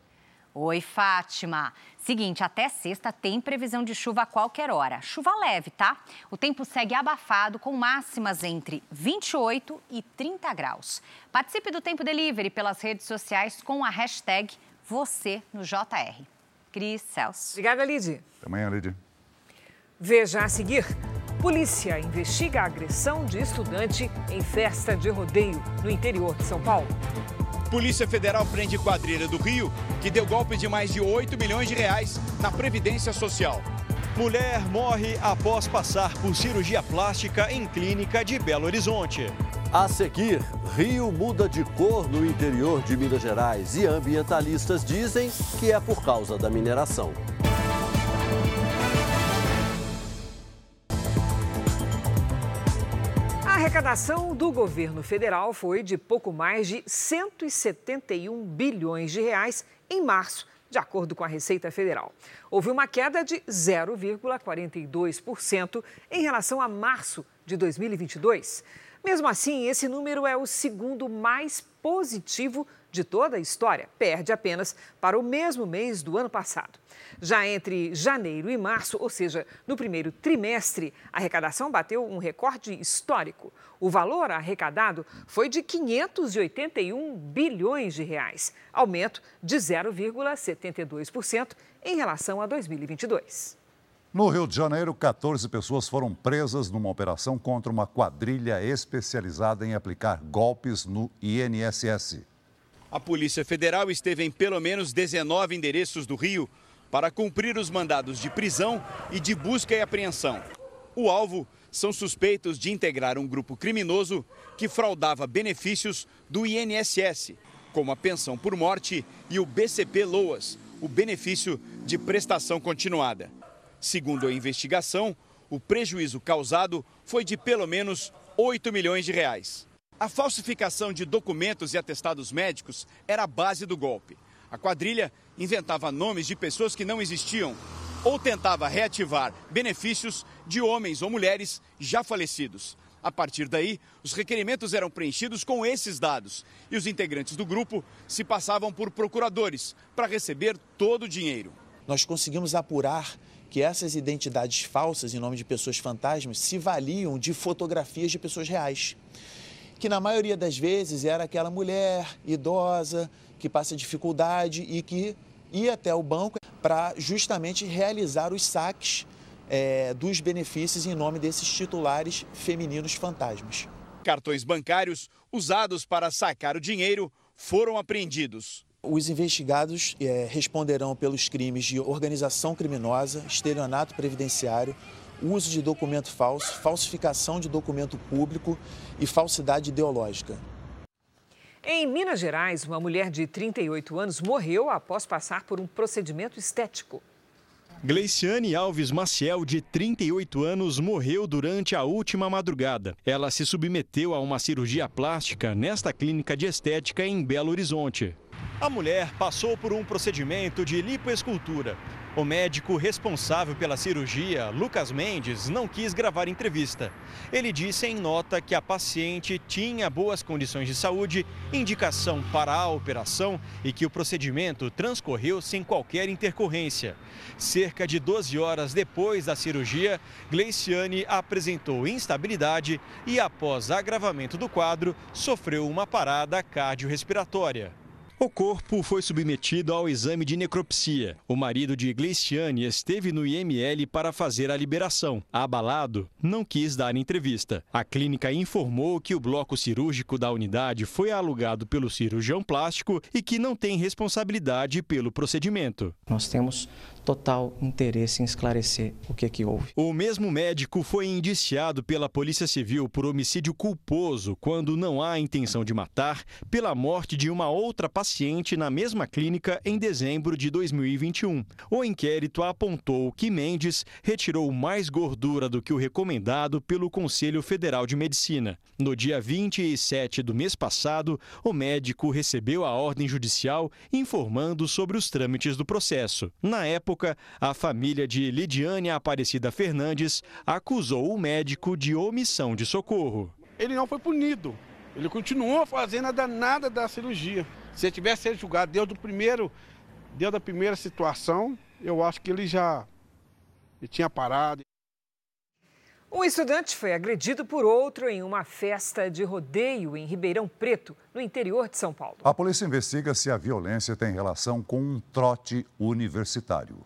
Oi, Fátima. Seguinte, até sexta tem previsão de chuva a qualquer hora. Chuva leve, tá? O tempo segue abafado, com máximas entre 28 e 30 graus. Participe do Tempo Delivery pelas redes sociais com a hashtag você no JR. Cris Celso. Obrigada, Lid. Até amanhã, Lid. Veja a seguir. Polícia investiga a agressão de estudante em festa de rodeio no interior de São Paulo. Polícia Federal prende quadrilha do Rio, que deu golpe de mais de 8 milhões de reais na Previdência Social. Mulher morre após passar por cirurgia plástica em clínica de Belo Horizonte. A seguir, Rio muda de cor no interior de Minas Gerais e ambientalistas dizem que é por causa da mineração. Arrecadação do governo federal foi de pouco mais de 171 bilhões de reais em março, de acordo com a Receita Federal. Houve uma queda de 0,42% em relação a março de 2022. Mesmo assim, esse número é o segundo mais positivo de toda a história, perde apenas para o mesmo mês do ano passado. Já entre janeiro e março, ou seja, no primeiro trimestre, a arrecadação bateu um recorde histórico. O valor arrecadado foi de 581 bilhões de reais, aumento de 0,72% em relação a 2022. No Rio de Janeiro, 14 pessoas foram presas numa operação contra uma quadrilha especializada em aplicar golpes no INSS. A Polícia Federal esteve em pelo menos 19 endereços do Rio para cumprir os mandados de prisão e de busca e apreensão. O alvo são suspeitos de integrar um grupo criminoso que fraudava benefícios do INSS. como a pensão por morte e o BCP Loas, o benefício de prestação continuada. Segundo a investigação, o prejuízo causado foi de pelo menos 8 milhões de reais. A falsificação de documentos e atestados médicos era a base do golpe. A quadrilha inventava nomes de pessoas que não existiam ou tentava reativar benefícios de homens ou mulheres já falecidos. A partir daí, os requerimentos eram preenchidos com esses dados e os integrantes do grupo se passavam por procuradores para receber todo o dinheiro. Nós conseguimos apurar que essas identidades falsas em nome de pessoas fantasmas se valiam de fotografias de pessoas reais. Que na maioria das vezes era aquela mulher idosa que passa dificuldade e que ia até o banco para justamente realizar os saques é, dos benefícios em nome desses titulares femininos fantasmas. Cartões bancários usados para sacar o dinheiro foram apreendidos. Os investigados é, responderão pelos crimes de organização criminosa, estelionato previdenciário, uso de documento falso, falsificação de documento público e falsidade ideológica. Em Minas Gerais, uma mulher de 38 anos morreu após passar por um procedimento estético. Gleiciane Alves Maciel, de 38 anos, morreu durante a última madrugada. Ela se submeteu a uma cirurgia plástica nesta clínica de estética em Belo Horizonte. A mulher passou por um procedimento de lipoescultura. O médico responsável pela cirurgia, Lucas Mendes, não quis gravar entrevista. Ele disse em nota que a paciente tinha boas condições de saúde, indicação para a operação e que o procedimento transcorreu sem qualquer intercorrência. Cerca de 12 horas depois da cirurgia, Gleiciane apresentou instabilidade e, após agravamento do quadro, sofreu uma parada cardiorrespiratória. O corpo foi submetido ao exame de necropsia. O marido de Gleiciane esteve no IML para fazer a liberação. Abalado, não quis dar entrevista. A clínica informou que o bloco cirúrgico da unidade foi alugado pelo cirurgião plástico e que não tem responsabilidade pelo procedimento. Nós temos total interesse em esclarecer o que, que houve. O mesmo médico foi indiciado pela Polícia Civil por homicídio culposo quando não há intenção de matar pela morte de uma outra paciente na mesma clínica em dezembro de 2021. O inquérito apontou que Mendes retirou mais gordura do que o recomendado pelo Conselho Federal de Medicina. No dia 27 do mês passado, o médico recebeu a ordem judicial informando sobre os trâmites do processo. Na época, época, a família de Lidiane Aparecida Fernandes acusou o médico de omissão de socorro. Ele não foi punido. Ele continuou fazendo a danada da cirurgia. Se ele tivesse sido julgado desde, o primeiro, desde a primeira situação, eu acho que ele já ele tinha parado. Um estudante foi agredido por outro em uma festa de rodeio em Ribeirão Preto, no interior de São Paulo. A polícia investiga se a violência tem relação com um trote universitário.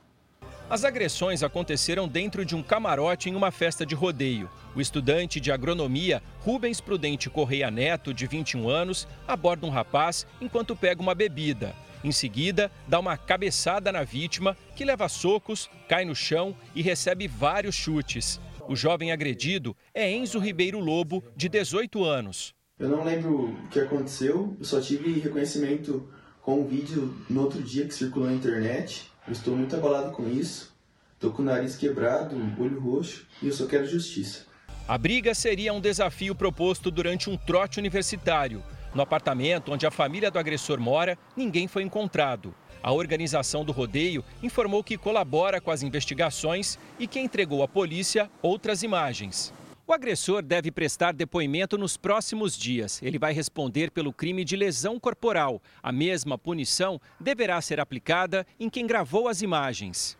As agressões aconteceram dentro de um camarote em uma festa de rodeio. O estudante de agronomia Rubens Prudente Correia Neto, de 21 anos, aborda um rapaz enquanto pega uma bebida. Em seguida, dá uma cabeçada na vítima, que leva socos, cai no chão e recebe vários chutes. O jovem agredido é Enzo Ribeiro Lobo, de 18 anos. Eu não lembro o que aconteceu, eu só tive reconhecimento com um vídeo no outro dia que circulou na internet. Eu estou muito abalado com isso. Estou com o nariz quebrado, olho roxo e eu só quero justiça. A briga seria um desafio proposto durante um trote universitário. No apartamento onde a família do agressor mora, ninguém foi encontrado. A organização do rodeio informou que colabora com as investigações e que entregou à polícia outras imagens. O agressor deve prestar depoimento nos próximos dias. Ele vai responder pelo crime de lesão corporal. A mesma punição deverá ser aplicada em quem gravou as imagens.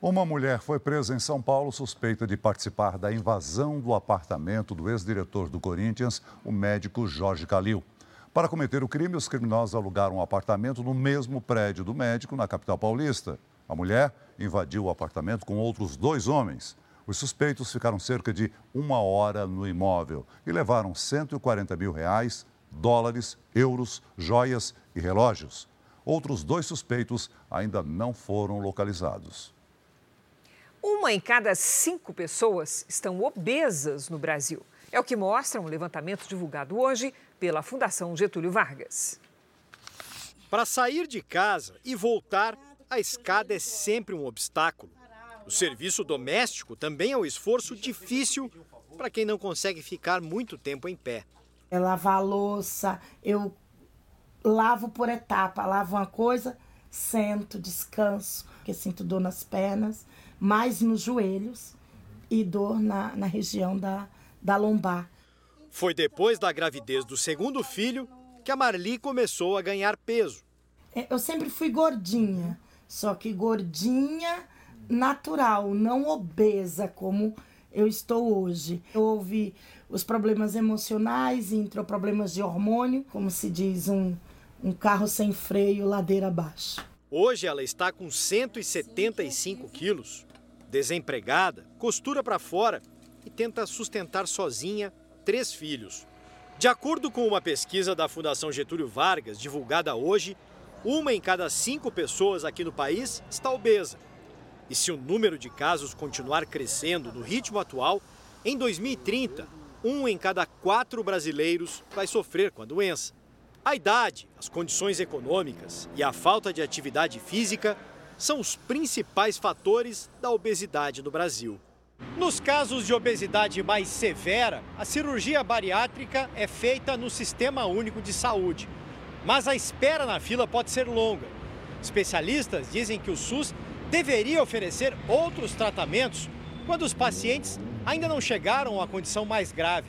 Uma mulher foi presa em São Paulo suspeita de participar da invasão do apartamento do ex-diretor do Corinthians, o médico Jorge Calil. Para cometer o crime, os criminosos alugaram um apartamento no mesmo prédio do médico, na capital paulista. A mulher invadiu o apartamento com outros dois homens. Os suspeitos ficaram cerca de uma hora no imóvel e levaram 140 mil reais, dólares, euros, joias e relógios. Outros dois suspeitos ainda não foram localizados. Uma em cada cinco pessoas estão obesas no Brasil. É o que mostra um levantamento divulgado hoje pela Fundação Getúlio Vargas. Para sair de casa e voltar, a escada é sempre um obstáculo. O serviço doméstico também é um esforço difícil para quem não consegue ficar muito tempo em pé. É lavar a louça, eu lavo por etapa, lavo uma coisa, sento, descanso, porque sinto dor nas pernas, mais nos joelhos e dor na, na região da, da lombar. Foi depois da gravidez do segundo filho que a Marli começou a ganhar peso. É, eu sempre fui gordinha, só que gordinha natural, não obesa como eu estou hoje. Houve os problemas emocionais, entrou problemas de hormônio, como se diz, um, um carro sem freio, ladeira abaixo. Hoje ela está com 175 quilos, desempregada, costura para fora e tenta sustentar sozinha três filhos. De acordo com uma pesquisa da Fundação Getúlio Vargas, divulgada hoje, uma em cada cinco pessoas aqui no país está obesa. E se o número de casos continuar crescendo no ritmo atual, em 2030, um em cada quatro brasileiros vai sofrer com a doença. A idade, as condições econômicas e a falta de atividade física são os principais fatores da obesidade no Brasil. Nos casos de obesidade mais severa, a cirurgia bariátrica é feita no Sistema Único de Saúde. Mas a espera na fila pode ser longa. Especialistas dizem que o SUS deveria oferecer outros tratamentos quando os pacientes ainda não chegaram à condição mais grave,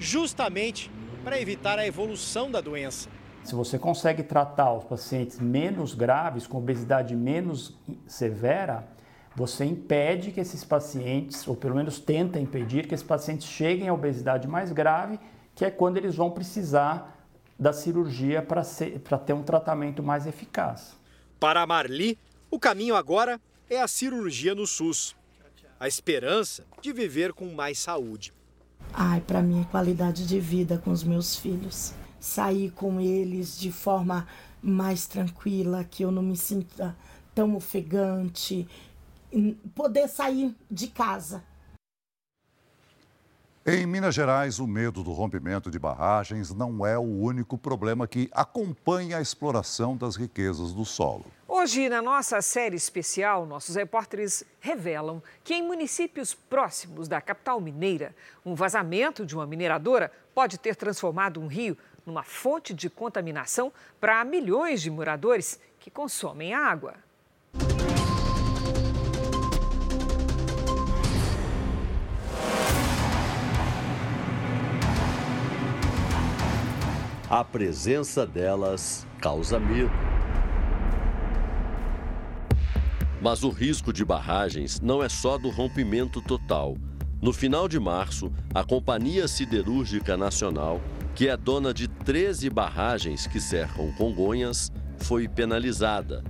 justamente para evitar a evolução da doença. Se você consegue tratar os pacientes menos graves, com obesidade menos severa, você impede que esses pacientes, ou pelo menos tenta impedir que esses pacientes cheguem à obesidade mais grave, que é quando eles vão precisar da cirurgia para ter um tratamento mais eficaz. Para a Marli, o caminho agora é a cirurgia no SUS. A esperança de viver com mais saúde. Ai, para mim é qualidade de vida com os meus filhos. Sair com eles de forma mais tranquila, que eu não me sinta tão ofegante, poder sair de casa em Minas Gerais, o medo do rompimento de barragens não é o único problema que acompanha a exploração das riquezas do solo. Hoje, na nossa série especial, nossos repórteres revelam que em municípios próximos da capital mineira, um vazamento de uma mineradora pode ter transformado um rio numa fonte de contaminação para milhões de moradores que consomem água. A presença delas causa medo. Mas o risco de barragens não é só do rompimento total. No final de março, a Companhia Siderúrgica Nacional, que é dona de 13 barragens que cercam Congonhas, foi penalizada.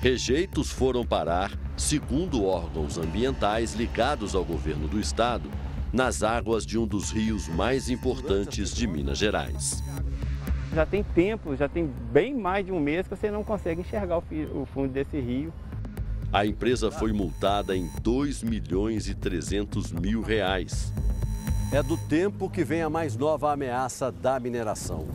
Rejeitos foram parar, segundo órgãos ambientais ligados ao governo do estado, nas águas de um dos rios mais importantes de Minas Gerais. Já tem tempo, já tem bem mais de um mês que você não consegue enxergar o fundo desse rio. A empresa foi multada em 2 milhões e 300 mil reais. É do tempo que vem a mais nova ameaça da mineração.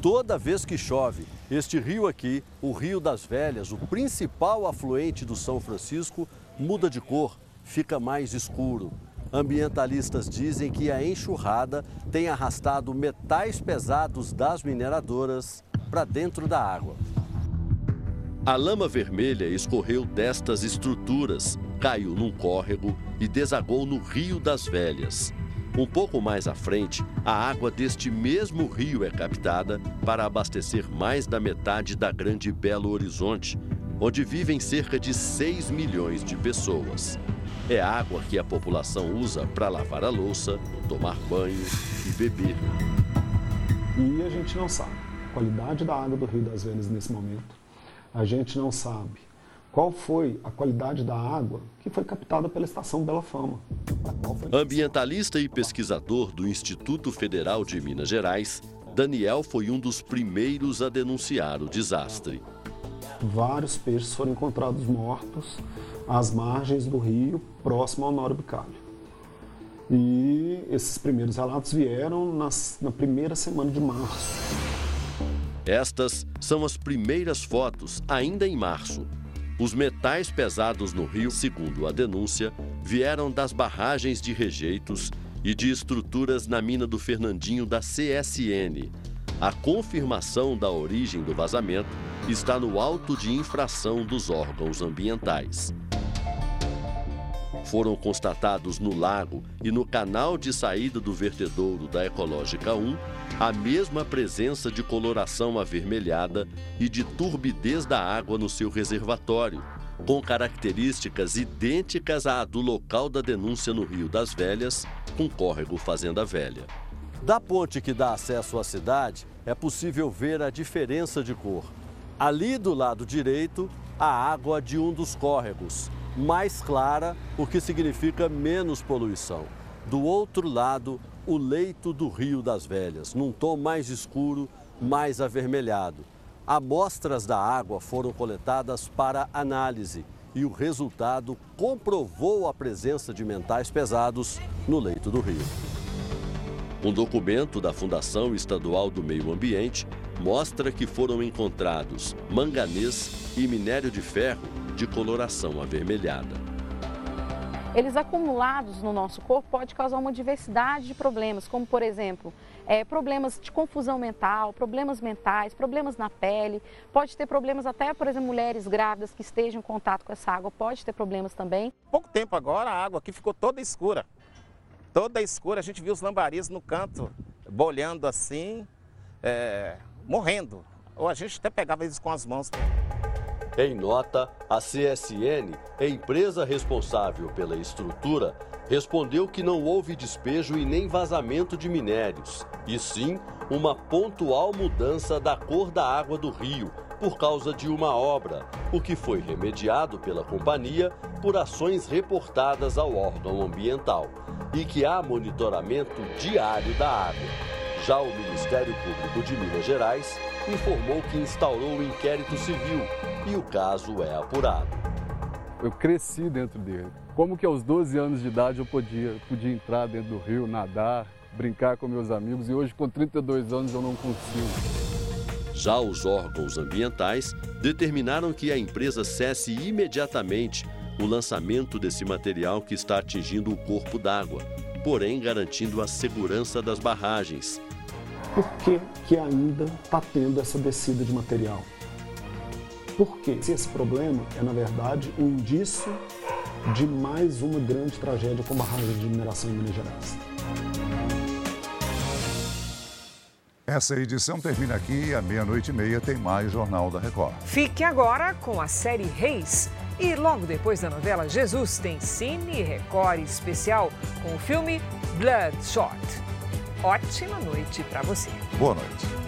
Toda vez que chove, este rio aqui, o Rio das Velhas, o principal afluente do São Francisco, muda de cor, fica mais escuro. Ambientalistas dizem que a enxurrada tem arrastado metais pesados das mineradoras para dentro da água. A lama vermelha escorreu destas estruturas, caiu num córrego e desagou no Rio das Velhas. Um pouco mais à frente, a água deste mesmo rio é captada para abastecer mais da metade da Grande Belo Horizonte, onde vivem cerca de 6 milhões de pessoas. É água que a população usa para lavar a louça, tomar banho e beber. E a gente não sabe a qualidade da água do Rio das Velhas nesse momento. A gente não sabe qual foi a qualidade da água que foi captada pela estação Bela Fama. Ambientalista e pesquisador do Instituto Federal de Minas Gerais, Daniel foi um dos primeiros a denunciar o desastre. Vários peixes foram encontrados mortos às margens do rio, próximo ao Noro Bicalho. E esses primeiros relatos vieram nas, na primeira semana de março. Estas são as primeiras fotos, ainda em março. Os metais pesados no rio, segundo a denúncia, vieram das barragens de rejeitos e de estruturas na mina do Fernandinho da CSN. A confirmação da origem do vazamento está no auto de infração dos órgãos ambientais. Foram constatados no lago e no canal de saída do vertedouro da Ecológica 1 a mesma presença de coloração avermelhada e de turbidez da água no seu reservatório, com características idênticas à do local da denúncia no Rio das Velhas, com córrego Fazenda Velha. Da ponte que dá acesso à cidade, é possível ver a diferença de cor. Ali do lado direito, a água de um dos córregos, mais clara, o que significa menos poluição. Do outro lado, o leito do Rio das Velhas, num tom mais escuro, mais avermelhado. Amostras da água foram coletadas para análise e o resultado comprovou a presença de mentais pesados no leito do rio. Um documento da Fundação Estadual do Meio Ambiente mostra que foram encontrados manganês e minério de ferro de coloração avermelhada. Eles acumulados no nosso corpo pode causar uma diversidade de problemas, como por exemplo, é, problemas de confusão mental, problemas mentais, problemas na pele, pode ter problemas até, por exemplo, mulheres grávidas que estejam em contato com essa água, pode ter problemas também. Pouco tempo agora a água aqui ficou toda escura, toda escura, a gente viu os lambaris no canto, bolhando assim, é, morrendo, ou a gente até pegava eles com as mãos. Em nota, a CSN, empresa responsável pela estrutura, respondeu que não houve despejo e nem vazamento de minérios, e sim uma pontual mudança da cor da água do rio por causa de uma obra, o que foi remediado pela companhia por ações reportadas ao órgão ambiental, e que há monitoramento diário da água. Já o Ministério Público de Minas Gerais informou que instaurou um inquérito civil e o caso é apurado. Eu cresci dentro dele. Como que aos 12 anos de idade eu podia, podia entrar dentro do rio, nadar, brincar com meus amigos e hoje com 32 anos eu não consigo. Já os órgãos ambientais determinaram que a empresa cesse imediatamente o lançamento desse material que está atingindo o corpo d'água, porém garantindo a segurança das barragens. Por que, que ainda está tendo essa descida de material? Por quê? Se esse problema é, na verdade, um indício de mais uma grande tragédia com barragem de mineração em Minas Gerais. Essa edição termina aqui e à meia-noite e meia tem mais Jornal da Record. Fique agora com a série Reis. E logo depois da novela Jesus tem Cine Record especial com o filme Bloodshot. Ótima noite para você. Boa noite.